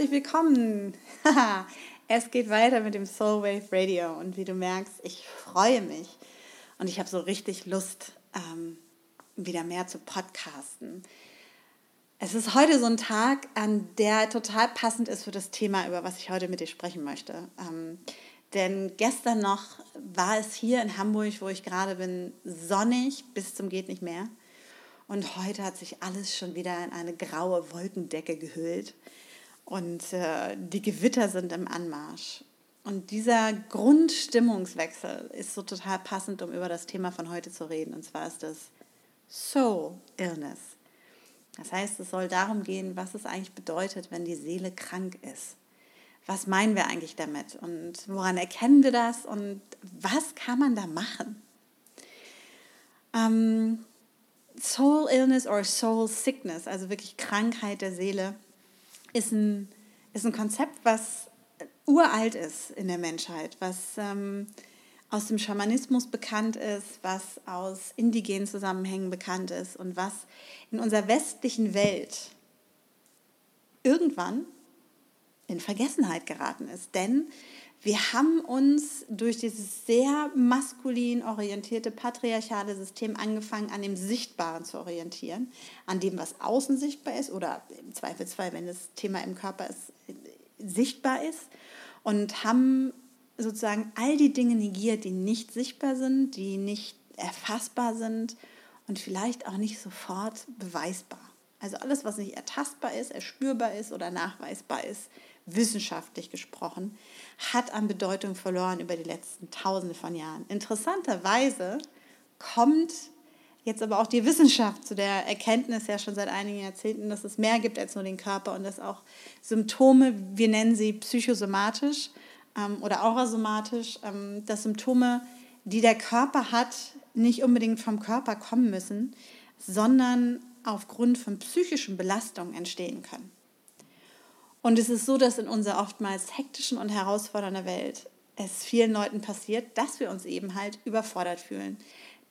herzlich willkommen. es geht weiter mit dem Soul Wave Radio und wie du merkst, ich freue mich und ich habe so richtig Lust, ähm, wieder mehr zu podcasten. Es ist heute so ein Tag, an der total passend ist für das Thema, über was ich heute mit dir sprechen möchte. Ähm, denn gestern noch war es hier in Hamburg, wo ich gerade bin, sonnig bis zum geht nicht mehr. Und heute hat sich alles schon wieder in eine graue Wolkendecke gehüllt. Und äh, die Gewitter sind im Anmarsch. Und dieser Grundstimmungswechsel ist so total passend, um über das Thema von heute zu reden. Und zwar ist das Soul Illness. Das heißt, es soll darum gehen, was es eigentlich bedeutet, wenn die Seele krank ist. Was meinen wir eigentlich damit und woran erkennen wir das und was kann man da machen? Ähm, Soul Illness or Soul Sickness, also wirklich Krankheit der Seele, ist ein, ist ein Konzept, was uralt ist in der Menschheit, was ähm, aus dem Schamanismus bekannt ist, was aus indigenen Zusammenhängen bekannt ist und was in unserer westlichen Welt irgendwann in Vergessenheit geraten ist. Denn wir haben uns durch dieses sehr maskulin orientierte patriarchale System angefangen, an dem Sichtbaren zu orientieren, an dem, was außen sichtbar ist oder im Zweifelsfall, wenn das Thema im Körper ist, sichtbar ist und haben sozusagen all die Dinge negiert, die nicht sichtbar sind, die nicht erfassbar sind und vielleicht auch nicht sofort beweisbar. Also alles, was nicht ertastbar ist, erspürbar ist oder nachweisbar ist, wissenschaftlich gesprochen, hat an Bedeutung verloren über die letzten Tausende von Jahren. Interessanterweise kommt jetzt aber auch die Wissenschaft zu der Erkenntnis ja schon seit einigen Jahrzehnten, dass es mehr gibt als nur den Körper und dass auch Symptome, wir nennen sie psychosomatisch ähm, oder aurasomatisch, ähm, dass Symptome, die der Körper hat, nicht unbedingt vom Körper kommen müssen, sondern aufgrund von psychischen Belastungen entstehen können. Und es ist so, dass in unserer oftmals hektischen und herausfordernden Welt es vielen Leuten passiert, dass wir uns eben halt überfordert fühlen,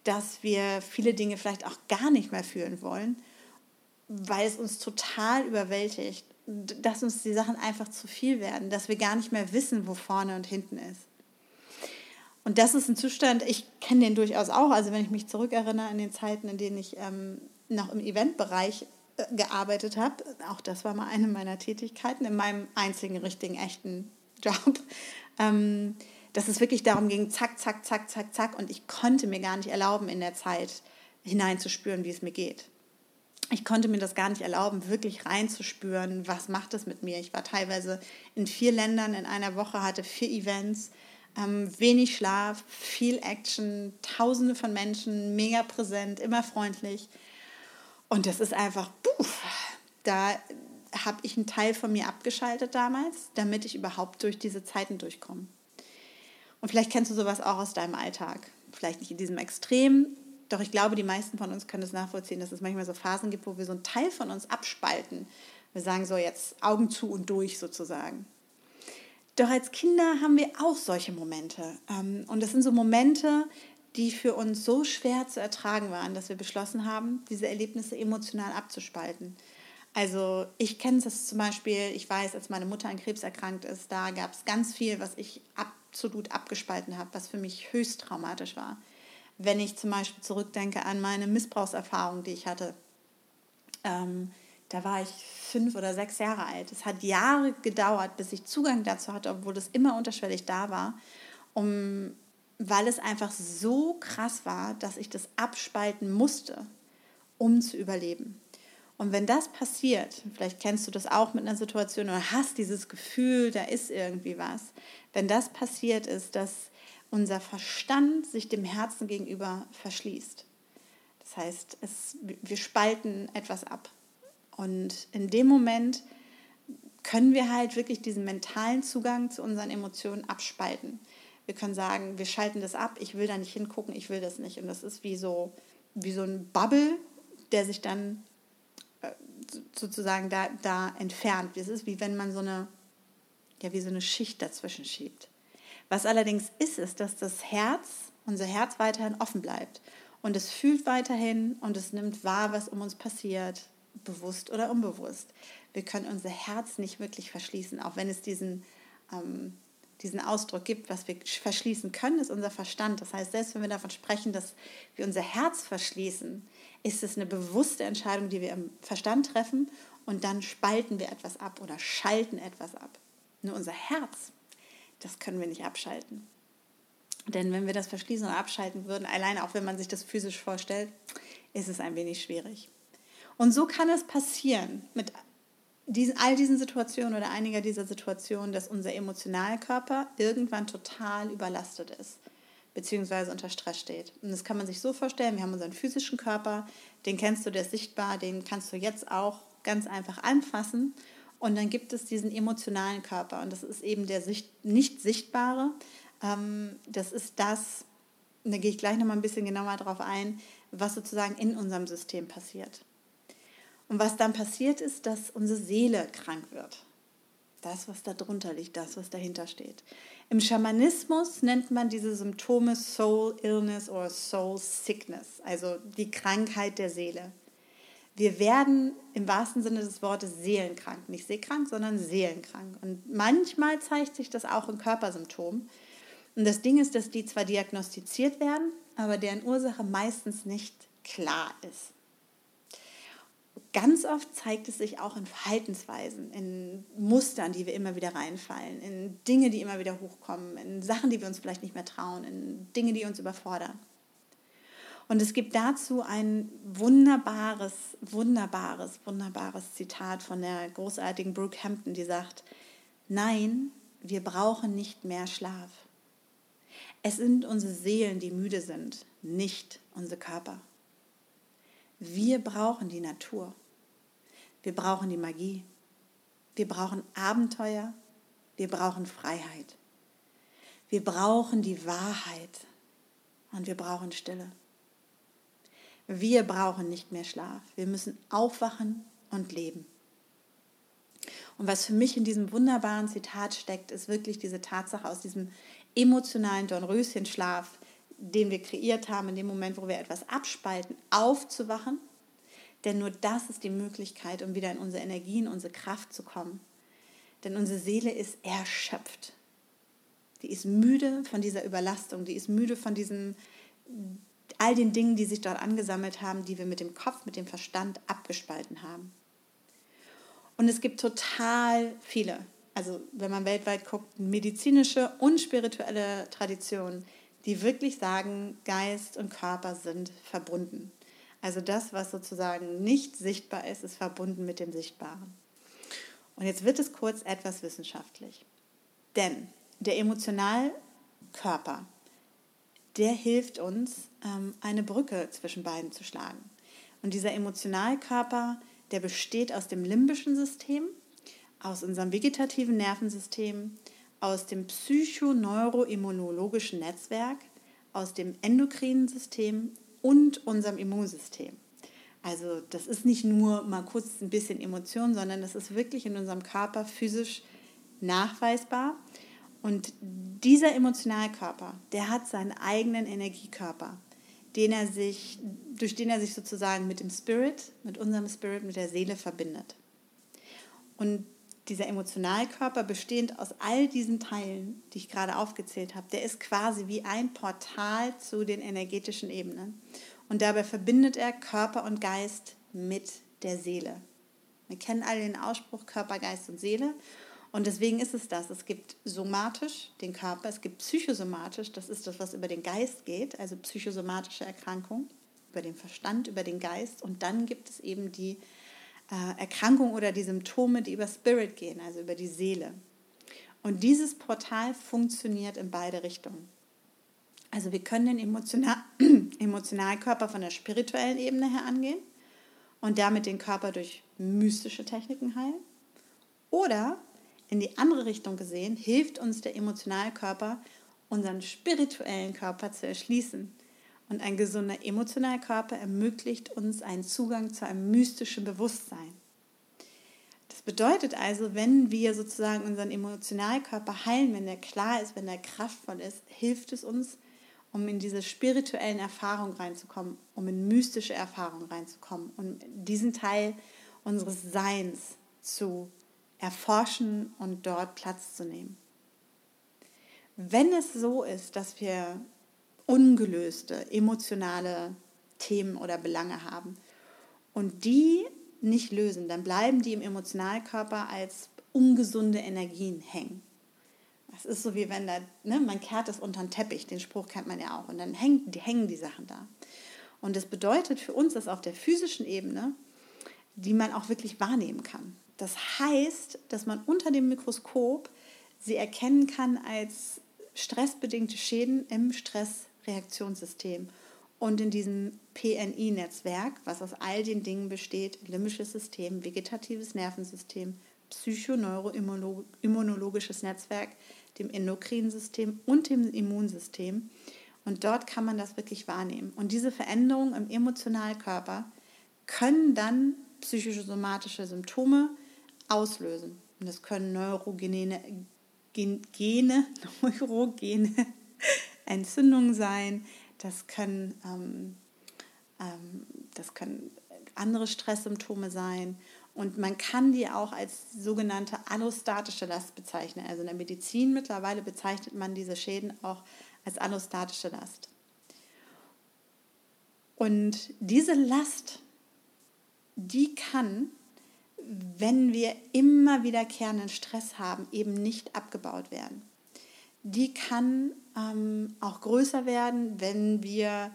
dass wir viele Dinge vielleicht auch gar nicht mehr fühlen wollen, weil es uns total überwältigt, dass uns die Sachen einfach zu viel werden, dass wir gar nicht mehr wissen, wo vorne und hinten ist. Und das ist ein Zustand, ich kenne den durchaus auch, also wenn ich mich zurückerinnere an den Zeiten, in denen ich ähm, noch im Eventbereich gearbeitet habe. Auch das war mal eine meiner Tätigkeiten in meinem einzigen richtigen, echten Job. Ähm, dass es wirklich darum ging, zack, zack, zack, zack, zack. Und ich konnte mir gar nicht erlauben, in der Zeit hineinzuspüren, wie es mir geht. Ich konnte mir das gar nicht erlauben, wirklich reinzuspüren, was macht es mit mir. Ich war teilweise in vier Ländern in einer Woche, hatte vier Events, ähm, wenig Schlaf, viel Action, tausende von Menschen, mega präsent, immer freundlich. Und das ist einfach, puff, da habe ich einen Teil von mir abgeschaltet damals, damit ich überhaupt durch diese Zeiten durchkomme. Und vielleicht kennst du sowas auch aus deinem Alltag. Vielleicht nicht in diesem Extrem, doch ich glaube, die meisten von uns können es das nachvollziehen, dass es manchmal so Phasen gibt, wo wir so einen Teil von uns abspalten. Wir sagen so jetzt Augen zu und durch sozusagen. Doch als Kinder haben wir auch solche Momente. Ähm, und das sind so Momente, die für uns so schwer zu ertragen waren, dass wir beschlossen haben, diese Erlebnisse emotional abzuspalten. Also ich kenne das zum Beispiel, ich weiß, als meine Mutter an Krebs erkrankt ist, da gab es ganz viel, was ich absolut abgespalten habe, was für mich höchst traumatisch war. Wenn ich zum Beispiel zurückdenke an meine Missbrauchserfahrung, die ich hatte, ähm, da war ich fünf oder sechs Jahre alt. Es hat Jahre gedauert, bis ich Zugang dazu hatte, obwohl das immer unterschwellig da war, um weil es einfach so krass war, dass ich das abspalten musste, um zu überleben. Und wenn das passiert, vielleicht kennst du das auch mit einer Situation oder hast dieses Gefühl, da ist irgendwie was, wenn das passiert ist, dass unser Verstand sich dem Herzen gegenüber verschließt. Das heißt, es, wir spalten etwas ab. Und in dem Moment können wir halt wirklich diesen mentalen Zugang zu unseren Emotionen abspalten. Wir können sagen, wir schalten das ab, ich will da nicht hingucken, ich will das nicht. Und das ist wie so, wie so ein Bubble, der sich dann äh, sozusagen da, da entfernt. Es ist wie wenn man so eine, ja, wie so eine Schicht dazwischen schiebt. Was allerdings ist, ist, dass das Herz, unser Herz weiterhin offen bleibt. Und es fühlt weiterhin und es nimmt wahr, was um uns passiert. bewusst oder unbewusst. Wir können unser Herz nicht wirklich verschließen, auch wenn es diesen, ähm, diesen Ausdruck gibt. Was wir verschließen können, ist unser Verstand. Das heißt, selbst wenn wir davon sprechen, dass wir unser Herz verschließen, ist es eine bewusste Entscheidung, die wir im Verstand treffen und dann spalten wir etwas ab oder schalten etwas ab. Nur unser Herz, das können wir nicht abschalten. Denn wenn wir das verschließen oder abschalten würden, alleine auch wenn man sich das physisch vorstellt, ist es ein wenig schwierig. Und so kann es passieren mit diesen, all diesen Situationen oder einiger dieser Situationen, dass unser Emotionalkörper irgendwann total überlastet ist, beziehungsweise unter Stress steht. Und das kann man sich so vorstellen, wir haben unseren physischen Körper, den kennst du, der ist sichtbar, den kannst du jetzt auch ganz einfach anfassen. Und dann gibt es diesen emotionalen Körper und das ist eben der nicht sichtbare. Ähm, das ist das, da gehe ich gleich nochmal ein bisschen genauer drauf ein, was sozusagen in unserem System passiert. Und was dann passiert ist, dass unsere Seele krank wird. Das, was da drunter liegt, das, was dahinter steht. Im Schamanismus nennt man diese Symptome Soul Illness oder Soul Sickness, also die Krankheit der Seele. Wir werden im wahrsten Sinne des Wortes seelenkrank, nicht seekrank, sondern seelenkrank. Und manchmal zeigt sich das auch in Körpersymptomen. Und das Ding ist, dass die zwar diagnostiziert werden, aber deren Ursache meistens nicht klar ist. Ganz oft zeigt es sich auch in Verhaltensweisen, in Mustern, die wir immer wieder reinfallen, in Dinge, die immer wieder hochkommen, in Sachen, die wir uns vielleicht nicht mehr trauen, in Dinge, die uns überfordern. Und es gibt dazu ein wunderbares, wunderbares, wunderbares Zitat von der großartigen Brooke Hampton, die sagt, nein, wir brauchen nicht mehr Schlaf. Es sind unsere Seelen, die müde sind, nicht unsere Körper. Wir brauchen die Natur. Wir brauchen die Magie. Wir brauchen Abenteuer. Wir brauchen Freiheit. Wir brauchen die Wahrheit. Und wir brauchen Stille. Wir brauchen nicht mehr Schlaf. Wir müssen aufwachen und leben. Und was für mich in diesem wunderbaren Zitat steckt, ist wirklich diese Tatsache aus diesem emotionalen Dornröschenschlaf, den wir kreiert haben, in dem Moment, wo wir etwas abspalten, aufzuwachen. Denn nur das ist die Möglichkeit, um wieder in unsere Energie, in unsere Kraft zu kommen. Denn unsere Seele ist erschöpft. Die ist müde von dieser Überlastung, die ist müde von diesen, all den Dingen, die sich dort angesammelt haben, die wir mit dem Kopf, mit dem Verstand abgespalten haben. Und es gibt total viele, also wenn man weltweit guckt, medizinische und spirituelle Traditionen, die wirklich sagen, Geist und Körper sind verbunden. Also das, was sozusagen nicht sichtbar ist, ist verbunden mit dem Sichtbaren. Und jetzt wird es kurz etwas wissenschaftlich. Denn der Emotionalkörper, der hilft uns, ähm, eine Brücke zwischen beiden zu schlagen. Und dieser Emotionalkörper, der besteht aus dem limbischen System, aus unserem vegetativen Nervensystem, aus dem psychoneuroimmunologischen Netzwerk, aus dem endokrinen System und unserem Immunsystem. Also das ist nicht nur mal kurz ein bisschen Emotion, sondern das ist wirklich in unserem Körper physisch nachweisbar. Und dieser Emotionalkörper, der hat seinen eigenen Energiekörper, den er sich, durch den er sich sozusagen mit dem Spirit, mit unserem Spirit, mit der Seele verbindet. Und dieser Emotionalkörper, bestehend aus all diesen Teilen, die ich gerade aufgezählt habe, der ist quasi wie ein Portal zu den energetischen Ebenen. Und dabei verbindet er Körper und Geist mit der Seele. Wir kennen alle den Ausspruch Körper, Geist und Seele. Und deswegen ist es das. Es gibt somatisch den Körper, es gibt psychosomatisch, das ist das, was über den Geist geht, also psychosomatische Erkrankung, über den Verstand, über den Geist. Und dann gibt es eben die äh, Erkrankung oder die Symptome, die über Spirit gehen, also über die Seele. Und dieses Portal funktioniert in beide Richtungen. Also wir können den Emotional Emotionalkörper von der spirituellen Ebene her angehen und damit den Körper durch mystische Techniken heilen. Oder in die andere Richtung gesehen, hilft uns der Emotionalkörper, unseren spirituellen Körper zu erschließen und ein gesunder emotionaler Körper ermöglicht uns einen Zugang zu einem mystischen Bewusstsein. Das bedeutet also, wenn wir sozusagen unseren Emotionalkörper heilen, wenn der klar ist, wenn der kraftvoll ist, hilft es uns, um in diese spirituellen Erfahrungen reinzukommen, um in mystische Erfahrungen reinzukommen. Und diesen Teil unseres Seins zu erforschen und dort Platz zu nehmen. Wenn es so ist, dass wir ungelöste emotionale Themen oder Belange haben und die nicht lösen, dann bleiben die im Emotionalkörper als ungesunde Energien hängen. Das ist so wie wenn da, ne, man kehrt es unter den Teppich, den Spruch kennt man ja auch, und dann hängen, die, hängen die Sachen da. Und das bedeutet für uns, dass auf der physischen Ebene, die man auch wirklich wahrnehmen kann. Das heißt, dass man unter dem Mikroskop sie erkennen kann als stressbedingte Schäden im Stressreaktionssystem und in diesem PNI-Netzwerk, was aus all den Dingen besteht, limbisches System, vegetatives Nervensystem, psychoneuroimmunologisches Netzwerk, dem endokrinen System und dem Immunsystem. Und dort kann man das wirklich wahrnehmen. Und diese Veränderungen im Emotionalkörper können dann psychische somatische Symptome auslösen. Und das können neurogene, Gene, neurogene Entzündungen sein, das können, ähm, ähm, das können andere Stresssymptome sein. Und man kann die auch als sogenannte allostatische Last bezeichnen. Also in der Medizin mittlerweile bezeichnet man diese Schäden auch als allostatische Last. Und diese Last, die kann wenn wir immer wiederkehrenden Stress haben, eben nicht abgebaut werden. Die kann ähm, auch größer werden, wenn wir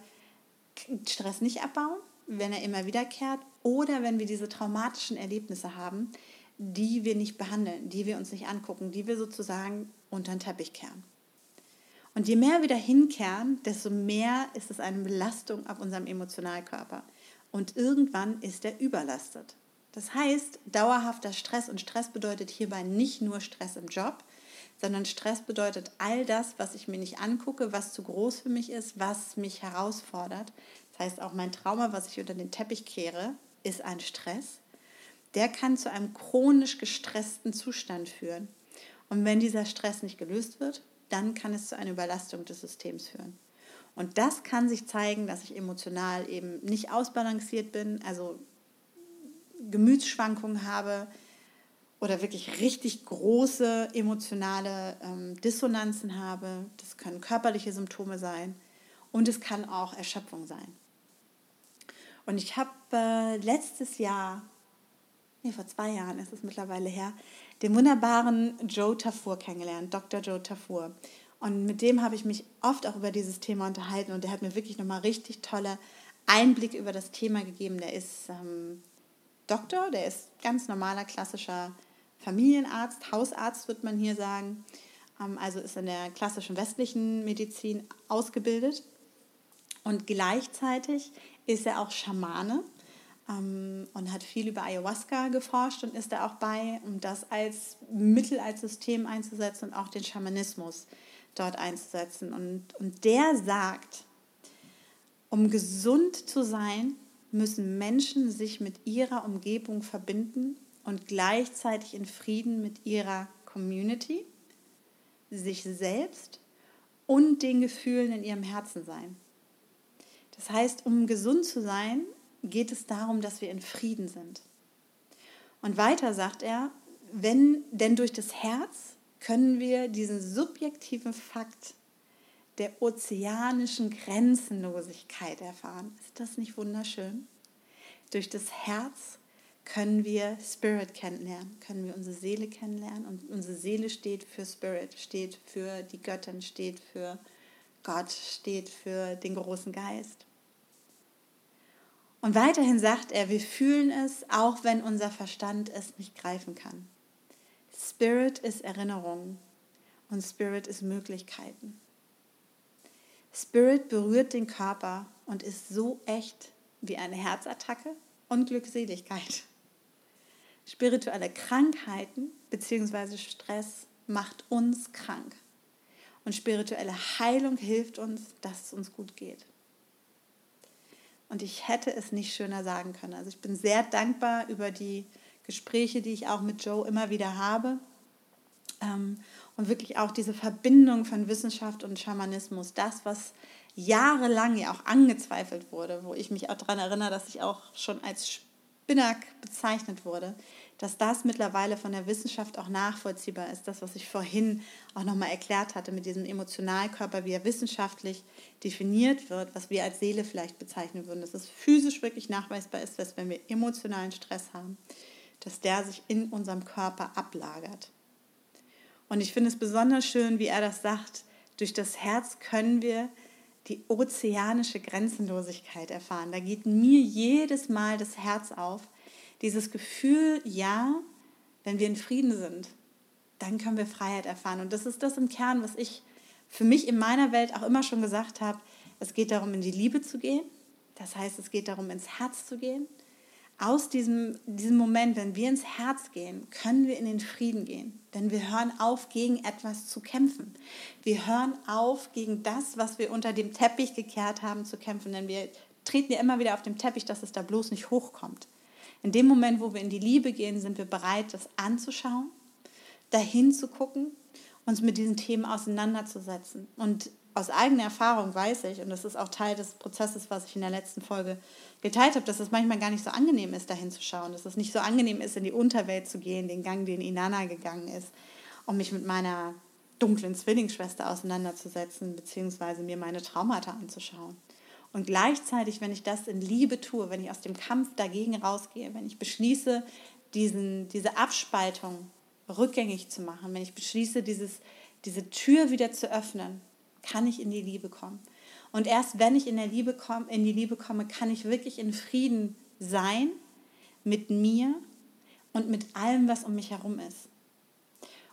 Stress nicht abbauen, wenn er immer wiederkehrt oder wenn wir diese traumatischen Erlebnisse haben, die wir nicht behandeln, die wir uns nicht angucken, die wir sozusagen unter den Teppich kehren. Und je mehr wir dahin kehren, desto mehr ist es eine Belastung auf unserem Emotionalkörper. Und irgendwann ist er überlastet. Das heißt, dauerhafter Stress und Stress bedeutet hierbei nicht nur Stress im Job, sondern Stress bedeutet all das, was ich mir nicht angucke, was zu groß für mich ist, was mich herausfordert. Das heißt, auch mein Trauma, was ich unter den Teppich kehre, ist ein Stress. Der kann zu einem chronisch gestressten Zustand führen. Und wenn dieser Stress nicht gelöst wird, dann kann es zu einer Überlastung des Systems führen. Und das kann sich zeigen, dass ich emotional eben nicht ausbalanciert bin, also Gemütsschwankungen habe oder wirklich richtig große emotionale ähm, Dissonanzen habe. Das können körperliche Symptome sein und es kann auch Erschöpfung sein. Und ich habe äh, letztes Jahr, nee, vor zwei Jahren ist es mittlerweile her, den wunderbaren Joe Tafur kennengelernt, Dr. Joe Tafur. Und mit dem habe ich mich oft auch über dieses Thema unterhalten und der hat mir wirklich nochmal richtig tolle Einblicke über das Thema gegeben. Der ist ähm, Doktor, der ist ganz normaler, klassischer Familienarzt, Hausarzt wird man hier sagen, ähm, also ist in der klassischen westlichen Medizin ausgebildet. Und gleichzeitig ist er auch Schamane ähm, und hat viel über Ayahuasca geforscht und ist da auch bei, um das als Mittel, als System einzusetzen und auch den Schamanismus dort einzusetzen. Und, und der sagt, um gesund zu sein, müssen Menschen sich mit ihrer Umgebung verbinden und gleichzeitig in Frieden mit ihrer Community, sich selbst und den Gefühlen in ihrem Herzen sein. Das heißt, um gesund zu sein, geht es darum, dass wir in Frieden sind. Und weiter sagt er, wenn denn durch das Herz können wir diesen subjektiven Fakt der ozeanischen Grenzenlosigkeit erfahren. Ist das nicht wunderschön? Durch das Herz können wir Spirit kennenlernen, können wir unsere Seele kennenlernen und unsere Seele steht für Spirit, steht für die Göttin, steht für Gott, steht für den großen Geist. Und weiterhin sagt er, wir fühlen es, auch wenn unser Verstand es nicht greifen kann. Spirit ist Erinnerung und Spirit ist Möglichkeiten. Spirit berührt den Körper und ist so echt wie eine Herzattacke und Glückseligkeit. Spirituelle Krankheiten bzw. Stress macht uns krank. Und spirituelle Heilung hilft uns, dass es uns gut geht. Und ich hätte es nicht schöner sagen können. Also ich bin sehr dankbar über die Gespräche, die ich auch mit Joe immer wieder habe. Ähm, und wirklich auch diese Verbindung von Wissenschaft und Schamanismus, das, was jahrelang ja auch angezweifelt wurde, wo ich mich auch daran erinnere, dass ich auch schon als Spinnack bezeichnet wurde, dass das mittlerweile von der Wissenschaft auch nachvollziehbar ist. Das, was ich vorhin auch nochmal erklärt hatte mit diesem Emotionalkörper, wie er wissenschaftlich definiert wird, was wir als Seele vielleicht bezeichnen würden, dass es physisch wirklich nachweisbar ist, dass wenn wir emotionalen Stress haben, dass der sich in unserem Körper ablagert. Und ich finde es besonders schön, wie er das sagt, durch das Herz können wir die ozeanische Grenzenlosigkeit erfahren. Da geht mir jedes Mal das Herz auf. Dieses Gefühl, ja, wenn wir in Frieden sind, dann können wir Freiheit erfahren. Und das ist das im Kern, was ich für mich in meiner Welt auch immer schon gesagt habe. Es geht darum, in die Liebe zu gehen. Das heißt, es geht darum, ins Herz zu gehen aus diesem, diesem Moment, wenn wir ins Herz gehen, können wir in den Frieden gehen. Denn wir hören auf, gegen etwas zu kämpfen. Wir hören auf, gegen das, was wir unter dem Teppich gekehrt haben, zu kämpfen. Denn wir treten ja immer wieder auf dem Teppich, dass es da bloß nicht hochkommt. In dem Moment, wo wir in die Liebe gehen, sind wir bereit, das anzuschauen, dahin zu gucken, uns mit diesen Themen auseinanderzusetzen. Und aus eigener Erfahrung weiß ich, und das ist auch Teil des Prozesses, was ich in der letzten Folge geteilt habe, dass es manchmal gar nicht so angenehm ist, dahin zu schauen, dass es nicht so angenehm ist, in die Unterwelt zu gehen, den Gang, den Inanna gegangen ist, um mich mit meiner dunklen Zwillingsschwester auseinanderzusetzen, beziehungsweise mir meine Traumata anzuschauen. Und gleichzeitig, wenn ich das in Liebe tue, wenn ich aus dem Kampf dagegen rausgehe, wenn ich beschließe, diesen, diese Abspaltung rückgängig zu machen, wenn ich beschließe, dieses, diese Tür wieder zu öffnen, kann ich in die Liebe kommen. Und erst wenn ich in, der Liebe komm, in die Liebe komme, kann ich wirklich in Frieden sein mit mir und mit allem, was um mich herum ist.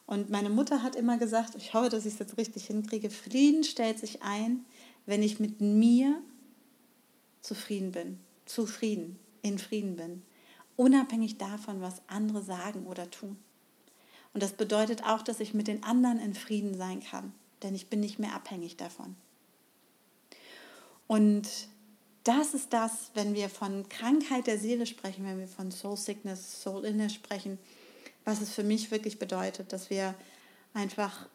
Und meine Mutter hat immer gesagt, ich hoffe, dass ich es jetzt richtig hinkriege, Frieden stellt sich ein, wenn ich mit mir zufrieden bin, zufrieden, in Frieden bin, unabhängig davon, was andere sagen oder tun. Und das bedeutet auch, dass ich mit den anderen in Frieden sein kann, denn ich bin nicht mehr abhängig davon. Und das ist das, wenn wir von Krankheit der Seele sprechen, wenn wir von Soul Sickness, Soul Illness sprechen, was es für mich wirklich bedeutet, dass wir einfach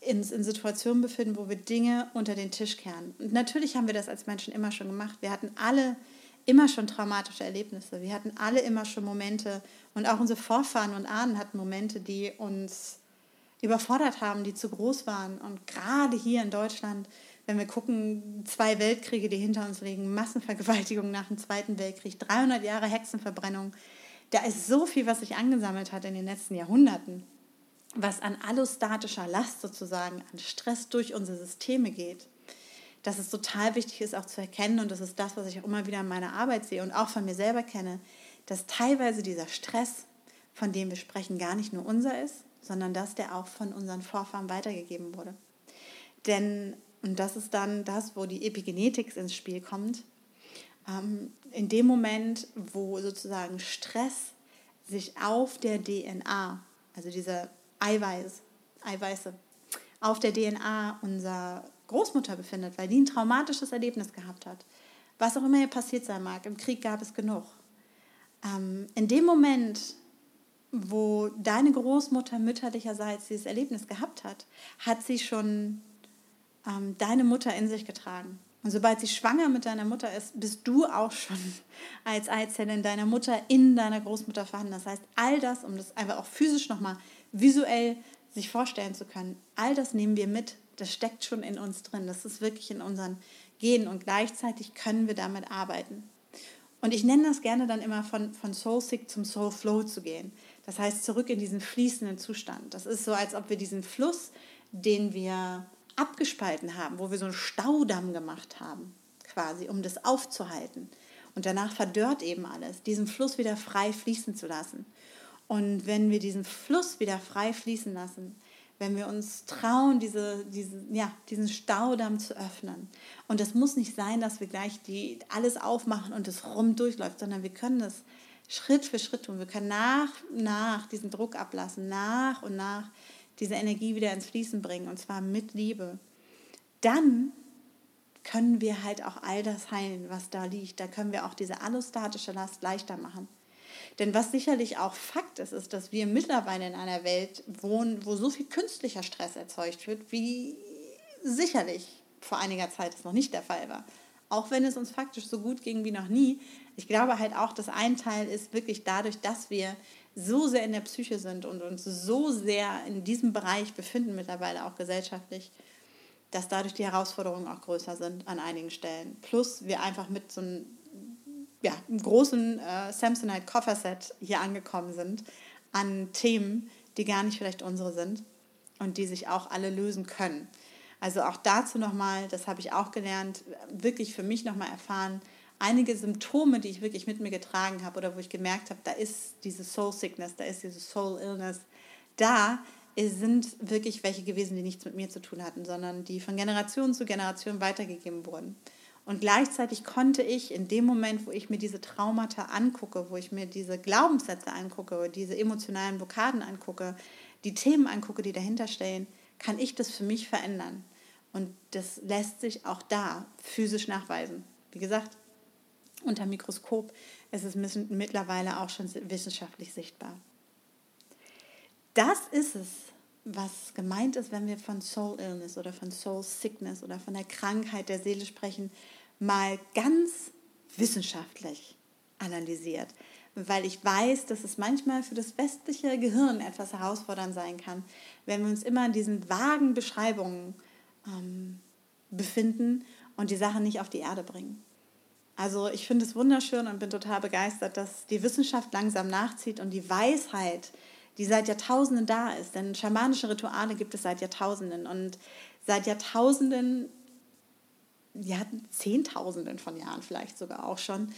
in, in Situationen befinden, wo wir Dinge unter den Tisch kehren. Und natürlich haben wir das als Menschen immer schon gemacht. Wir hatten alle immer schon traumatische Erlebnisse. Wir hatten alle immer schon Momente und auch unsere Vorfahren und Ahnen hatten Momente, die uns überfordert haben, die zu groß waren. Und gerade hier in Deutschland wenn wir gucken, zwei Weltkriege, die hinter uns liegen, Massenvergewaltigung nach dem Zweiten Weltkrieg, 300 Jahre Hexenverbrennung, da ist so viel, was sich angesammelt hat in den letzten Jahrhunderten, was an allostatischer Last sozusagen, an Stress durch unsere Systeme geht, dass es total wichtig ist, auch zu erkennen, und das ist das, was ich auch immer wieder in meiner Arbeit sehe und auch von mir selber kenne, dass teilweise dieser Stress, von dem wir sprechen, gar nicht nur unser ist, sondern dass der auch von unseren Vorfahren weitergegeben wurde. Denn und das ist dann das, wo die Epigenetik ins Spiel kommt. Ähm, in dem Moment, wo sozusagen Stress sich auf der DNA, also diese Eiweiß, Eiweiße, auf der DNA unserer Großmutter befindet, weil die ein traumatisches Erlebnis gehabt hat. Was auch immer hier passiert sein mag, im Krieg gab es genug. Ähm, in dem Moment, wo deine Großmutter mütterlicherseits dieses Erlebnis gehabt hat, hat sie schon ähm, deine Mutter in sich getragen. Und sobald sie schwanger mit deiner Mutter ist, bist du auch schon als Eizelle deiner Mutter in deiner Großmutter vorhanden. Das heißt, all das, um das einfach auch physisch nochmal visuell sich vorstellen zu können, all das nehmen wir mit. Das steckt schon in uns drin. Das ist wirklich in unseren Genen und gleichzeitig können wir damit arbeiten. Und ich nenne das gerne dann immer von, von Soul Sick zum Soul Flow zu gehen. Das heißt, zurück in diesen fließenden Zustand. Das ist so, als ob wir diesen Fluss, den wir abgespalten haben, wo wir so einen Staudamm gemacht haben, quasi, um das aufzuhalten. Und danach verdörrt eben alles, diesen Fluss wieder frei fließen zu lassen. Und wenn wir diesen Fluss wieder frei fließen lassen, wenn wir uns trauen, diese, diese, ja, diesen Staudamm zu öffnen. Und das muss nicht sein, dass wir gleich die, alles aufmachen und es rum durchläuft, sondern wir können das Schritt für Schritt tun. Wir können nach und nach diesen Druck ablassen, nach und nach diese Energie wieder ins Fließen bringen und zwar mit Liebe, dann können wir halt auch all das heilen, was da liegt. Da können wir auch diese allostatische Last leichter machen. Denn was sicherlich auch Fakt ist, ist, dass wir mittlerweile in einer Welt wohnen, wo so viel künstlicher Stress erzeugt wird, wie sicherlich vor einiger Zeit es noch nicht der Fall war. auch wenn es uns faktisch so gut ging wie noch nie. Ich glaube halt auch, dass ein Teil ist wirklich dadurch, dass wir so sehr in der Psyche sind und uns so sehr in diesem Bereich befinden mittlerweile auch gesellschaftlich, dass dadurch die Herausforderungen auch größer sind an einigen Stellen. Plus wir einfach mit so einem, ja, einem großen äh, Samsonite Kofferset hier angekommen sind an Themen, die gar nicht vielleicht unsere sind und die sich auch alle lösen können. Also auch dazu nochmal, das habe ich auch gelernt, wirklich für mich nochmal erfahren, einige Symptome, die ich wirklich mit mir getragen habe oder wo ich gemerkt habe, da ist diese Soul Sickness, da ist diese Soul Illness, da sind wirklich welche gewesen, die nichts mit mir zu tun hatten, sondern die von Generation zu Generation weitergegeben wurden. Und gleichzeitig konnte ich in dem Moment, wo ich mir diese Traumata angucke, wo ich mir diese Glaubenssätze angucke, diese emotionalen Blockaden angucke, die Themen angucke, die dahinter stehen, kann ich das für mich verändern. Und das lässt sich auch da physisch nachweisen. Wie gesagt, unter Mikroskop ist es mittlerweile auch schon wissenschaftlich sichtbar. Das ist es, was gemeint ist, wenn wir von Soul Illness oder von Soul Sickness oder von der Krankheit der Seele sprechen, mal ganz wissenschaftlich analysiert. Weil ich weiß, dass es manchmal für das westliche Gehirn etwas herausfordernd sein kann, wenn wir uns immer in diesen vagen Beschreibungen ähm, befinden und die Sachen nicht auf die Erde bringen. Also ich finde es wunderschön und bin total begeistert, dass die Wissenschaft langsam nachzieht und die Weisheit, die seit Jahrtausenden da ist, denn schamanische Rituale gibt es seit Jahrtausenden und seit Jahrtausenden, ja Zehntausenden von Jahren vielleicht sogar auch schon,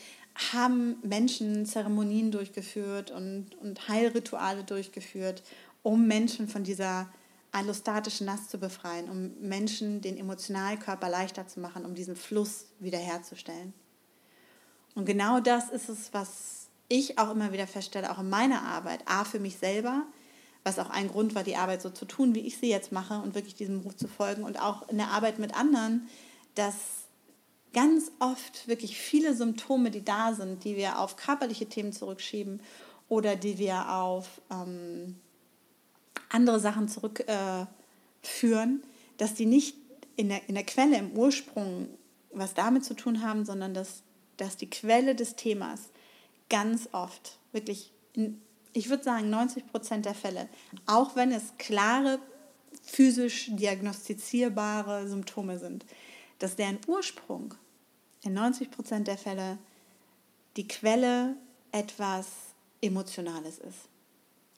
haben Menschen Zeremonien durchgeführt und, und Heilrituale durchgeführt, um Menschen von dieser allostatischen Last zu befreien, um Menschen den Emotionalkörper leichter zu machen, um diesen Fluss wiederherzustellen. Und genau das ist es, was ich auch immer wieder feststelle, auch in meiner Arbeit. A, für mich selber, was auch ein Grund war, die Arbeit so zu tun, wie ich sie jetzt mache und wirklich diesem Ruf zu folgen. Und auch in der Arbeit mit anderen, dass ganz oft wirklich viele Symptome, die da sind, die wir auf körperliche Themen zurückschieben oder die wir auf ähm, andere Sachen zurückführen, äh, dass die nicht in der, in der Quelle, im Ursprung was damit zu tun haben, sondern dass, dass die Quelle des Themas ganz oft, wirklich, in, ich würde sagen 90 Prozent der Fälle, auch wenn es klare, physisch diagnostizierbare Symptome sind, dass deren Ursprung in 90 Prozent der Fälle die Quelle etwas Emotionales ist.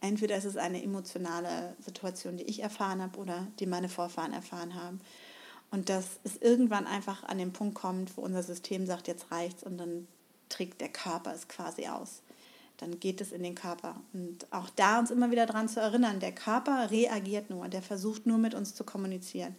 Entweder ist es eine emotionale Situation, die ich erfahren habe oder die meine Vorfahren erfahren haben. Und dass es irgendwann einfach an den Punkt kommt, wo unser System sagt, jetzt reicht's und dann trägt der Körper es quasi aus. Dann geht es in den Körper. Und auch da uns immer wieder daran zu erinnern, der Körper reagiert nur, der versucht nur mit uns zu kommunizieren.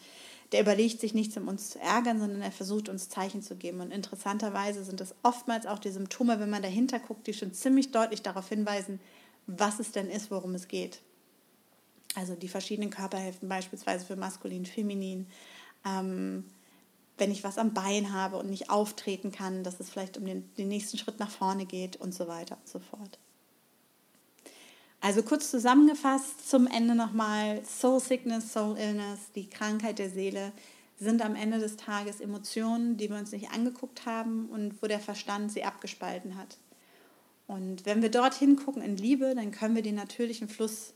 Der überlegt sich nichts, um uns zu ärgern, sondern er versucht uns Zeichen zu geben. Und interessanterweise sind es oftmals auch die Symptome, wenn man dahinter guckt, die schon ziemlich deutlich darauf hinweisen, was es denn ist, worum es geht. Also die verschiedenen Körperhälften beispielsweise für maskulin, feminin. Ähm, wenn ich was am Bein habe und nicht auftreten kann, dass es vielleicht um den, den nächsten Schritt nach vorne geht und so weiter und so fort. Also kurz zusammengefasst zum Ende nochmal, Soul Sickness, Soul Illness, die Krankheit der Seele sind am Ende des Tages Emotionen, die wir uns nicht angeguckt haben und wo der Verstand sie abgespalten hat. Und wenn wir dorthin gucken in Liebe, dann können wir den natürlichen Fluss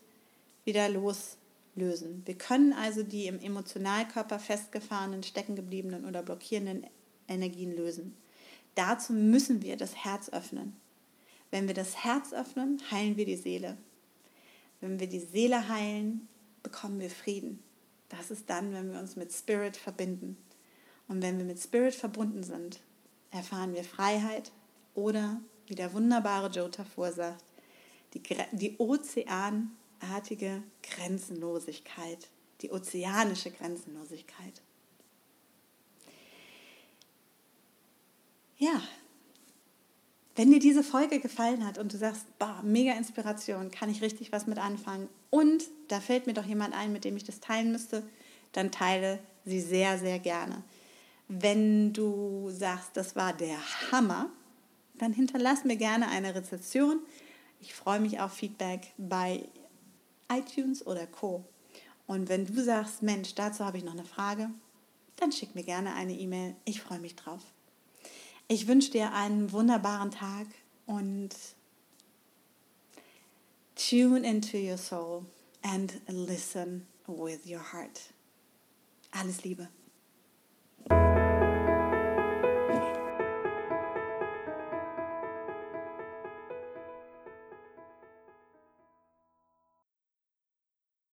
wieder loslösen. Wir können also die im Emotionalkörper festgefahrenen, steckengebliebenen oder blockierenden Energien lösen. Dazu müssen wir das Herz öffnen. Wenn wir das Herz öffnen, heilen wir die Seele. Wenn wir die Seele heilen, bekommen wir Frieden. Das ist dann, wenn wir uns mit Spirit verbinden. Und wenn wir mit Spirit verbunden sind, erfahren wir Freiheit oder wie der wunderbare Joe Tafur sagt, die, die ozeanartige Grenzenlosigkeit, die ozeanische Grenzenlosigkeit. Ja, wenn dir diese Folge gefallen hat und du sagst, boah, mega Inspiration, kann ich richtig was mit anfangen und da fällt mir doch jemand ein, mit dem ich das teilen müsste, dann teile sie sehr, sehr gerne. Wenn du sagst, das war der Hammer, dann hinterlass mir gerne eine Rezession. Ich freue mich auf Feedback bei iTunes oder Co. Und wenn du sagst, Mensch, dazu habe ich noch eine Frage, dann schick mir gerne eine E-Mail. Ich freue mich drauf. Ich wünsche dir einen wunderbaren Tag und tune into your soul and listen with your heart. Alles Liebe.